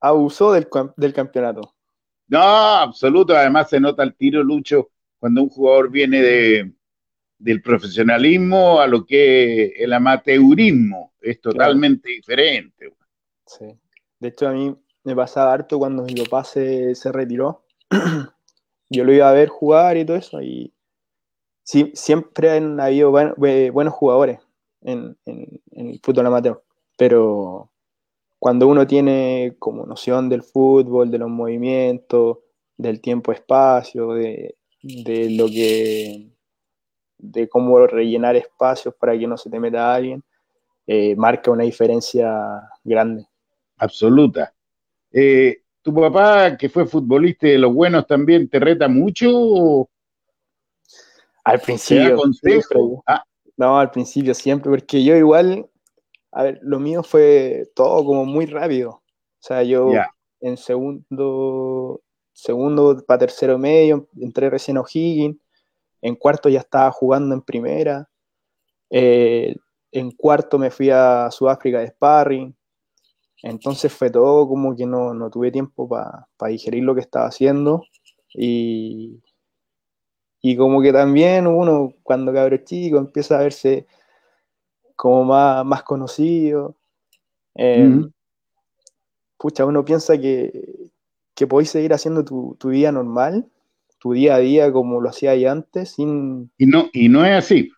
Abusó del, del campeonato. No, absoluto. Además se nota el tiro, Lucho, cuando un jugador viene de, del profesionalismo a lo que es el amateurismo. Es totalmente diferente. Sí. De hecho, a mí me pasaba harto cuando mi papá se, se retiró. Yo lo iba a ver jugar y todo eso, y sí, siempre han habido buenos jugadores en, en, el fútbol amateur, pero cuando uno tiene como noción del fútbol, de los movimientos, del tiempo-espacio, de, de lo que de cómo rellenar espacios para que no se te meta alguien, eh, marca una diferencia grande. Absoluta. Eh, ¿Tu papá, que fue futbolista de los buenos, también te reta mucho? Al principio. Ah. No, al principio siempre, porque yo igual, a ver, lo mío fue todo como muy rápido. O sea, yo en segundo, segundo para tercero medio, entré recién a O'Higgins, en cuarto ya estaba jugando en primera, eh, en cuarto me fui a Sudáfrica de sparring, entonces fue todo como que no, tuve tiempo para digerir lo que estaba haciendo. Y, y como que también uno cuando cabro chico empieza a verse como más, más conocido. Eh, pucha, uno piensa que, que podéis seguir haciendo tu, tu, día normal, tu día a día como lo hacía antes, sin... Y no, y no es así.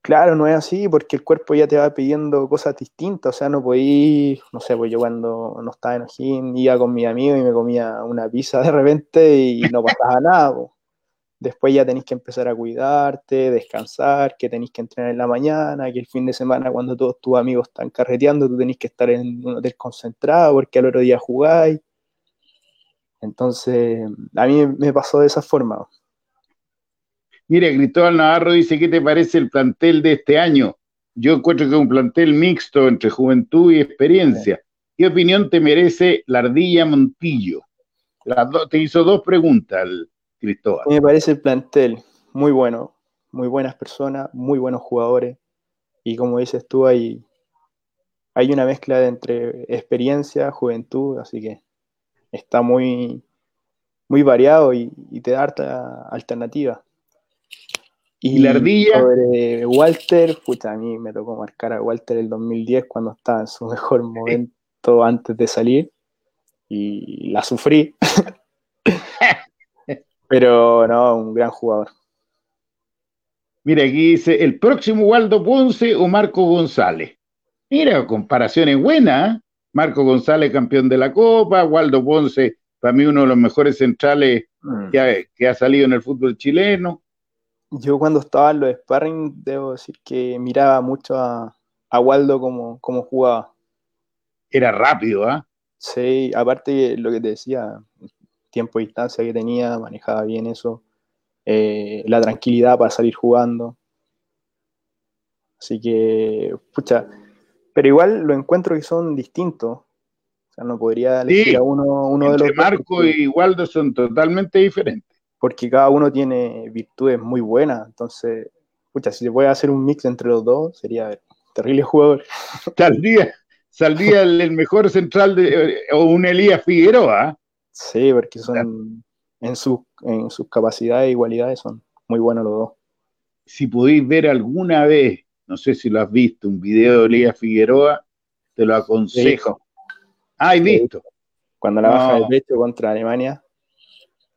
Claro, no es así porque el cuerpo ya te va pidiendo cosas distintas, o sea, no podéis, no sé, pues yo cuando no estaba en Ojín iba con mi amigo y me comía una pizza de repente y no pasaba nada. Después ya tenéis que empezar a cuidarte, descansar, que tenéis que entrenar en la mañana, que el fin de semana cuando todos tus amigos están carreteando, tú tenéis que estar en un hotel concentrado porque al otro día jugáis. Entonces, a mí me pasó de esa forma. Mira, Cristóbal Navarro dice, ¿qué te parece el plantel de este año? Yo encuentro que es un plantel mixto entre juventud y experiencia. ¿Qué opinión te merece la ardilla Montillo? te hizo dos preguntas, Cristóbal. Me parece el plantel muy bueno, muy buenas personas, muy buenos jugadores. Y como dices tú, hay, hay una mezcla entre experiencia, juventud, así que está muy, muy variado y, y te da harta alternativa. Y, la ardilla. Sobre Walter, pucha, a mí me tocó marcar a Walter el 2010 cuando estaba en su mejor momento antes de salir. Y la sufrí. Pero no, un gran jugador. Mira, aquí dice: el próximo Waldo Ponce o Marco González. Mira, comparaciones buenas. ¿eh? Marco González, campeón de la Copa. Waldo Ponce, para mí, uno de los mejores centrales mm. que ha salido en el fútbol chileno yo cuando estaba en los sparring, debo decir que miraba mucho a, Waldo como, como, jugaba. Era rápido, ¿ah? Sí, aparte lo que te decía, tiempo y distancia que tenía, manejaba bien eso, eh, la tranquilidad para salir jugando. Así que, pucha, pero igual lo encuentro que son distintos. O sea, no podría elegir a uno, uno de los. Marco y Waldo son totalmente diferentes porque cada uno tiene virtudes muy buenas. Entonces, pucha, si se puede hacer un mix entre los dos, sería terrible jugador. Saldría, saldría el, mejor central de, o un Elías Figueroa. Sí, porque son en, su, en sus capacidades y cualidades son muy buenos los dos. Si podéis ver alguna vez, no sé si lo has visto, un video de Elías Figueroa, te lo aconsejo. Ah, he visto. Cuando la baja de pecho contra Alemania.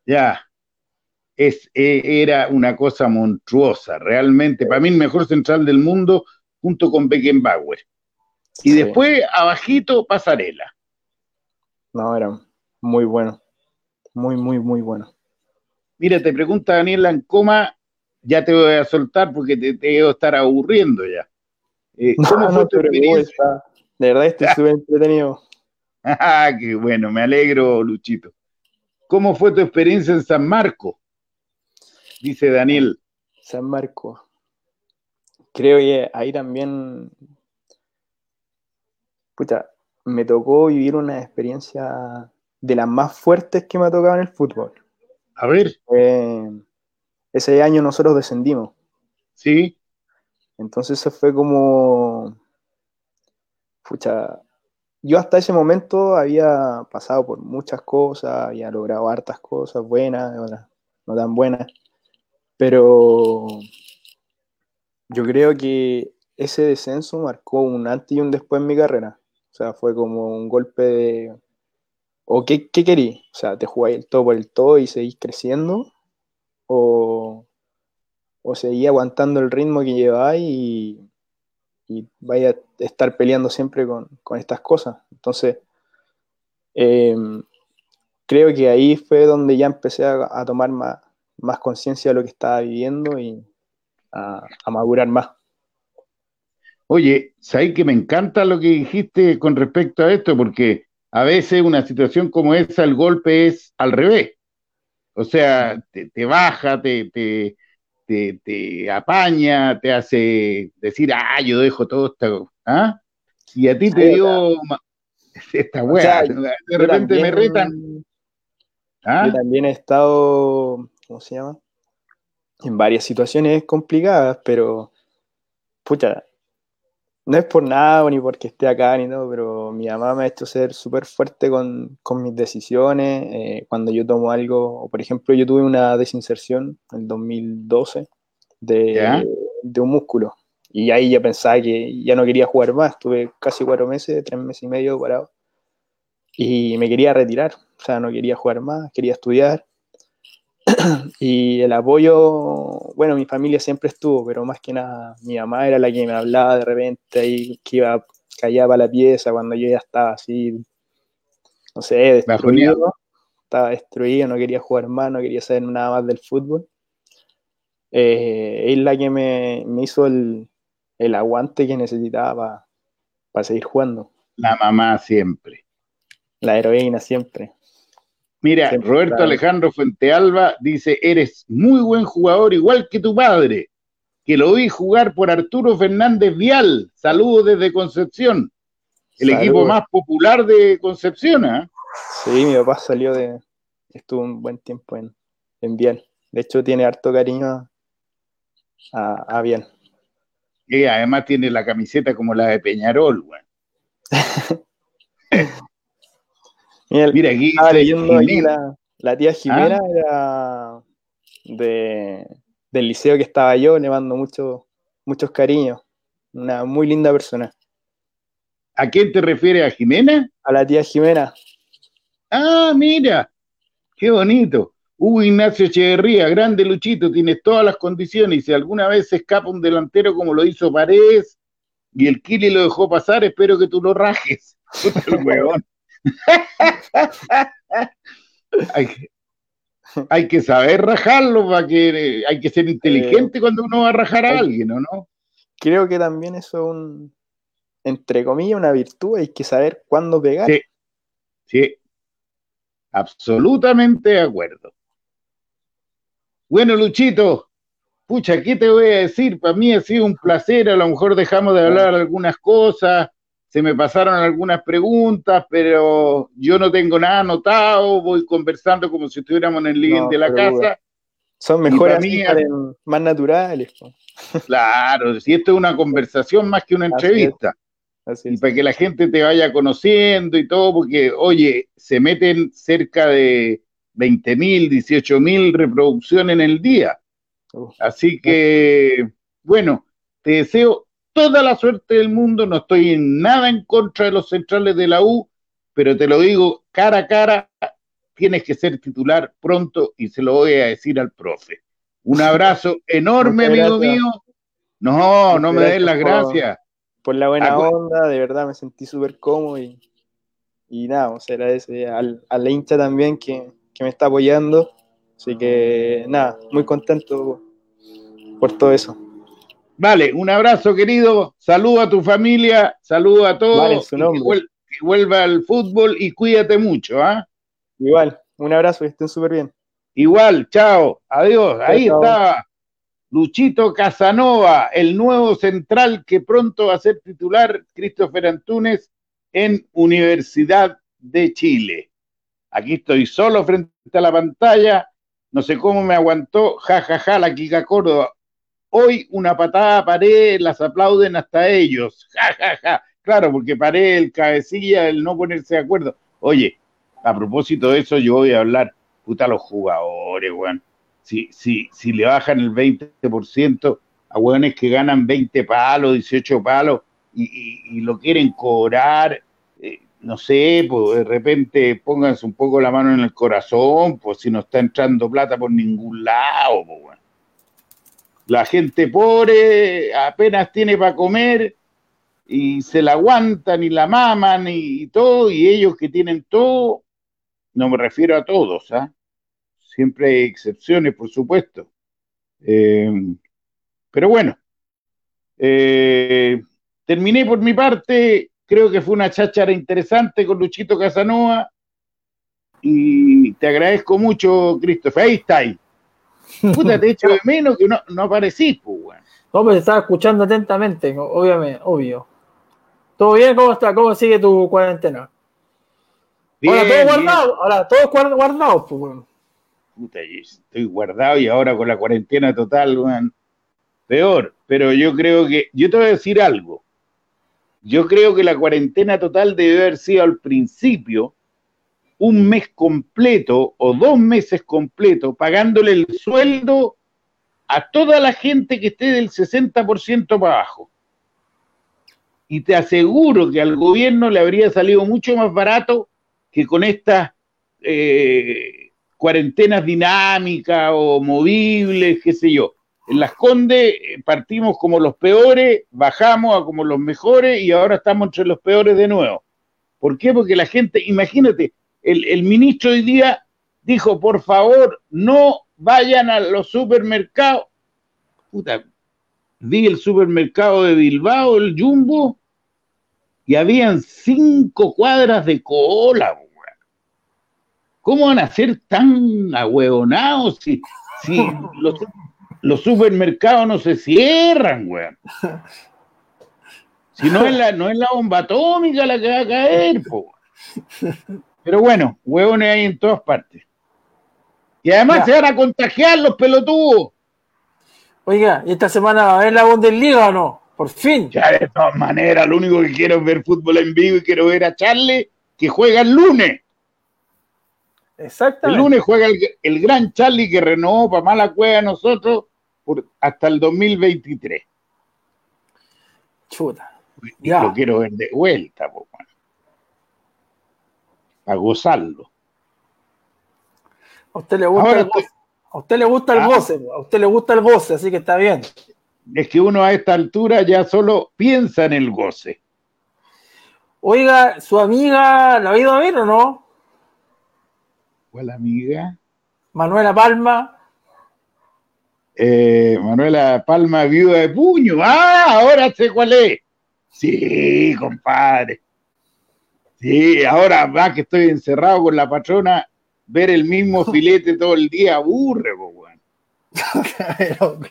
Ya, es, e, era una cosa monstruosa, realmente. Para mí el mejor central del mundo junto con Beckenbauer. Y después, abajito, Pasarela. No, era muy bueno. Muy, muy, muy bueno. Mira, te pregunta Daniel Lancoma, ya te voy a soltar porque te, te debo estar aburriendo ya. Eh, ¿Cómo fue tu experiencia? De verdad estoy súper entretenido. Ah, qué bueno, me alegro, Luchito. ¿Cómo fue tu experiencia en San Marcos? dice Daniel. San Marco. Creo que ahí también, puta, me tocó vivir una experiencia de las más fuertes que me ha tocado en el fútbol. A ver. ese año nosotros descendimos. Sí. Entonces eso fue como, pucha, yo hasta ese momento había pasado por muchas cosas, había logrado hartas cosas buenas, no tan buenas, pero yo creo que ese descenso marcó un antes y un después en mi carrera. O sea, fue como un golpe de... ¿O qué, qué querí? O sea, ¿te jugáis el todo por el todo y seguís creciendo? ¿O, o seguís aguantando el ritmo que lleváis y, y vaya a estar peleando siempre con, con estas cosas? Entonces, eh, creo que ahí fue donde ya empecé a, a tomar más, más conciencia de lo que estaba viviendo y a, a madurar más. Oye, sabes que me encanta lo que dijiste con respecto a esto, porque a veces una situación como esa, el golpe es al revés. O sea, te, te baja, te, te, te, apaña, te hace decir, ah, yo dejo todo esto. ¿ah? Y a ti te dio esta weá. O sea, de repente también, me retan. ¿Ah? Yo también he estado, ¿cómo se llama? En varias situaciones complicadas, pero, pucha, no es por nada ni porque esté acá ni todo, pero mi mamá me ha hecho ser súper fuerte con, con, mis decisiones. Eh, cuando yo tomo algo, por ejemplo, yo tuve una desinserción en 2012 de, de, un músculo. Y ahí ya pensaba que ya no quería jugar más. Tuve casi cuatro meses, tres meses y medio parado. Y me quería retirar. O sea, no quería jugar más, quería estudiar. y el apoyo, bueno, mi familia siempre estuvo, pero más que nada mi mamá era la que me hablaba de repente y que iba, callaba la pieza cuando yo ya estaba así, no sé, destruido. Estaba destruido, no quería jugar más, no quería saber nada más del fútbol. Eh, es la que me, me hizo el, el, aguante que necesitaba para pa seguir jugando. La mamá siempre. La heroína siempre. Mira, Siempre Roberto claro. Alejandro Fuentealba dice, eres muy buen jugador, igual que tu padre, que lo vi jugar por Arturo Fernández Vial. Saludos desde Concepción, el Saludos. equipo más popular de Concepción. ¿eh? Sí, mi papá salió de, estuvo un buen tiempo en, en Vial. De hecho, tiene harto cariño a, a Vial. Y además tiene la camiseta como la de Peñarol, güey. Mira, aquí estaba leyendo aquí la, la, tía Jimena ¿Ah? era de, del liceo que estaba yo, le mando mucho, muchos cariños. Una muy linda persona. ¿A quién te refieres? ¿A Jimena? A la tía Jimena. Ah, mira, qué bonito. Hugo Ignacio Echeverría, grande Luchito, tienes todas las condiciones y si alguna vez se escapa un delantero como lo hizo Paredes y el Kili lo dejó pasar, espero que tú lo rajes. el huevón hay, hay, que saber rajarlo para que hay que ser inteligente eh, cuando uno va a rajar a alguien, ¿o no? Creo que también eso es un, entre comillas, una virtud, hay que saber cuándo pegar. Sí, sí, absolutamente de acuerdo. Bueno, Luchito, pucha, ¿qué te voy a decir? Para mí ha sido un placer, a lo mejor dejamos de hablar algunas cosas, se me pasaron algunas preguntas, pero yo no tengo nada anotado, voy conversando como si estuviéramos en el living no, de la casa. Bueno. Son mejores mí, más naturales. Claro, si esto es una conversación más que una entrevista. Así es. Así es. Y para que la gente te vaya conociendo y todo, porque, oye, se meten cerca de 20 mil, 18 mil reproducciones en el día. Así que, bueno, te deseo toda la suerte del mundo, no estoy en nada en contra de los centrales de la U, pero te lo digo cara a cara, tienes que ser titular pronto y se lo voy a decir al profe. Un abrazo enorme, amigo mío. No, no me des las gracias. Por, la buena Acu onda, de verdad me sentí súper cómodo y, y nada, o sea, ese, al, a la hincha también que, que me está apoyando. Así que nada, muy contento por todo eso. Vale, un abrazo querido, saludo a tu familia, saludo a todos, vale, su nombre. Que, vuel que, vuelva al fútbol y cuídate mucho, ¿ah? ¿eh? Igual, un abrazo y estén súper bien. Igual, chao, adiós, chao, ahí chao. está Luchito Casanova, el nuevo central que pronto va a ser titular, Christopher Antunes, en Universidad de Chile. Aquí estoy solo frente a la pantalla, no sé cómo me aguantó, jajaja, ja, ja, la Kika Córdoba, Hoy una patada a pared, las aplauden hasta ellos. Ja, ja, ja. Claro, porque pared, el cabecilla, el no ponerse de acuerdo. Oye, a propósito de eso, yo voy a hablar, puta, los jugadores, weón. Si, si, si le bajan el 20%, a hueones que ganan 20 palos, 18 palos y, lo quieren cobrar. Eh, no sé, pues de repente pónganse un poco la mano en el corazón, pues si no está entrando plata por ningún lado. Pues, La gente pobre apenas tiene para comer y se la aguantan y la maman y, todo, y ellos que tienen todo, no me refiero a todos, ¿ah? Siempre hay excepciones, por supuesto. Eh, pero bueno, eh, terminé por mi parte, creo que fue una cháchara interesante con Luchito Casanova y te agradezco mucho, Christopher. Ahí está. Puta, te echo de menos que no, no aparecís, pues, bueno. No, pues estaba escuchando atentamente, obviamente, obvio. ¿Todo bien? ¿Cómo está? ¿Cómo sigue tu cuarentena? Bien, ahora todo guardado, ahora todo guardado, pues, bueno. Puta, estoy guardado y ahora con la cuarentena total, weón, peor. Pero yo creo que, yo te voy a decir algo. Yo creo que la cuarentena total debe haber sido al principio un mes completo o dos meses completos pagándole el sueldo a toda la gente que esté del 60% para abajo. Y te aseguro que al gobierno le habría salido mucho más barato que con estas eh, cuarentenas dinámicas o movibles, qué sé yo. En Las Condes eh, partimos como los peores, bajamos a como los mejores y ahora estamos entre los peores de nuevo. ¿Por qué? Porque la gente, imagínate, el, ministro hoy día dijo, por favor, no vayan a los supermercados. Puta, vi el supermercado de Bilbao, el Jumbo, y habían cinco cuadras de cola. ¿Cómo van a ser tan ahueonados si, si los, los supermercados no se cierran, weón. Si no es la, no es la bomba atómica la que va a caer, po. Pero bueno, huevones hay en todas partes. Y además se van a contagiar los pelotudos. Oiga, ¿y esta semana va a haber la Bundesliga o no? Por fin. Ya de todas maneras, lo único que quiero es ver fútbol en vivo y quiero ver a Charlie que juega el lunes. Exactamente. El lunes juega el, el gran Charlie que renovó para mala cueva a nosotros hasta el 2023. Chuta. Ya. Lo quiero ver de vuelta, po, a gozarlo. A usted le gusta el goce. A usted le gusta el ah. goce, a usted le gusta el goce, así que está bien. Es que uno a esta altura ya solo piensa en el goce. Oiga, ¿su amiga la ha ido a ver o no? ¿Cuál amiga? Manuela Palma. Eh, Manuela Palma, viuda de puño. Ah, ahora sé cuál es. Sí, compadre. Sí, ahora va que estoy encerrado con la patrona, ver el mismo filete todo el día aburre,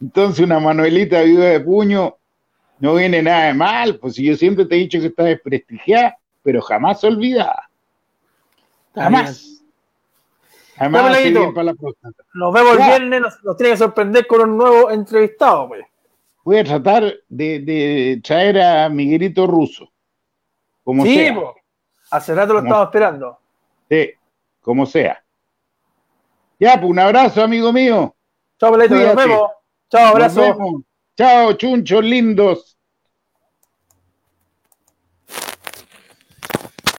Entonces una Manuelita viuda de puño no viene nada de mal, pues si yo siempre te he dicho que está desprestigiada, pero jamás olvidada. Jamás. Además, Nos vemos el viernes, nos, tiene que sorprender con un nuevo entrevistado, pues. Voy a tratar de, traer a Miguelito Russo. Como sí, sea. hace rato lo estaba esperando. Sí, como sea. Ya, pues un abrazo, amigo mío. Chao, Pelito, nos vemos. Chao, abrazo. Chao, chunchos lindos.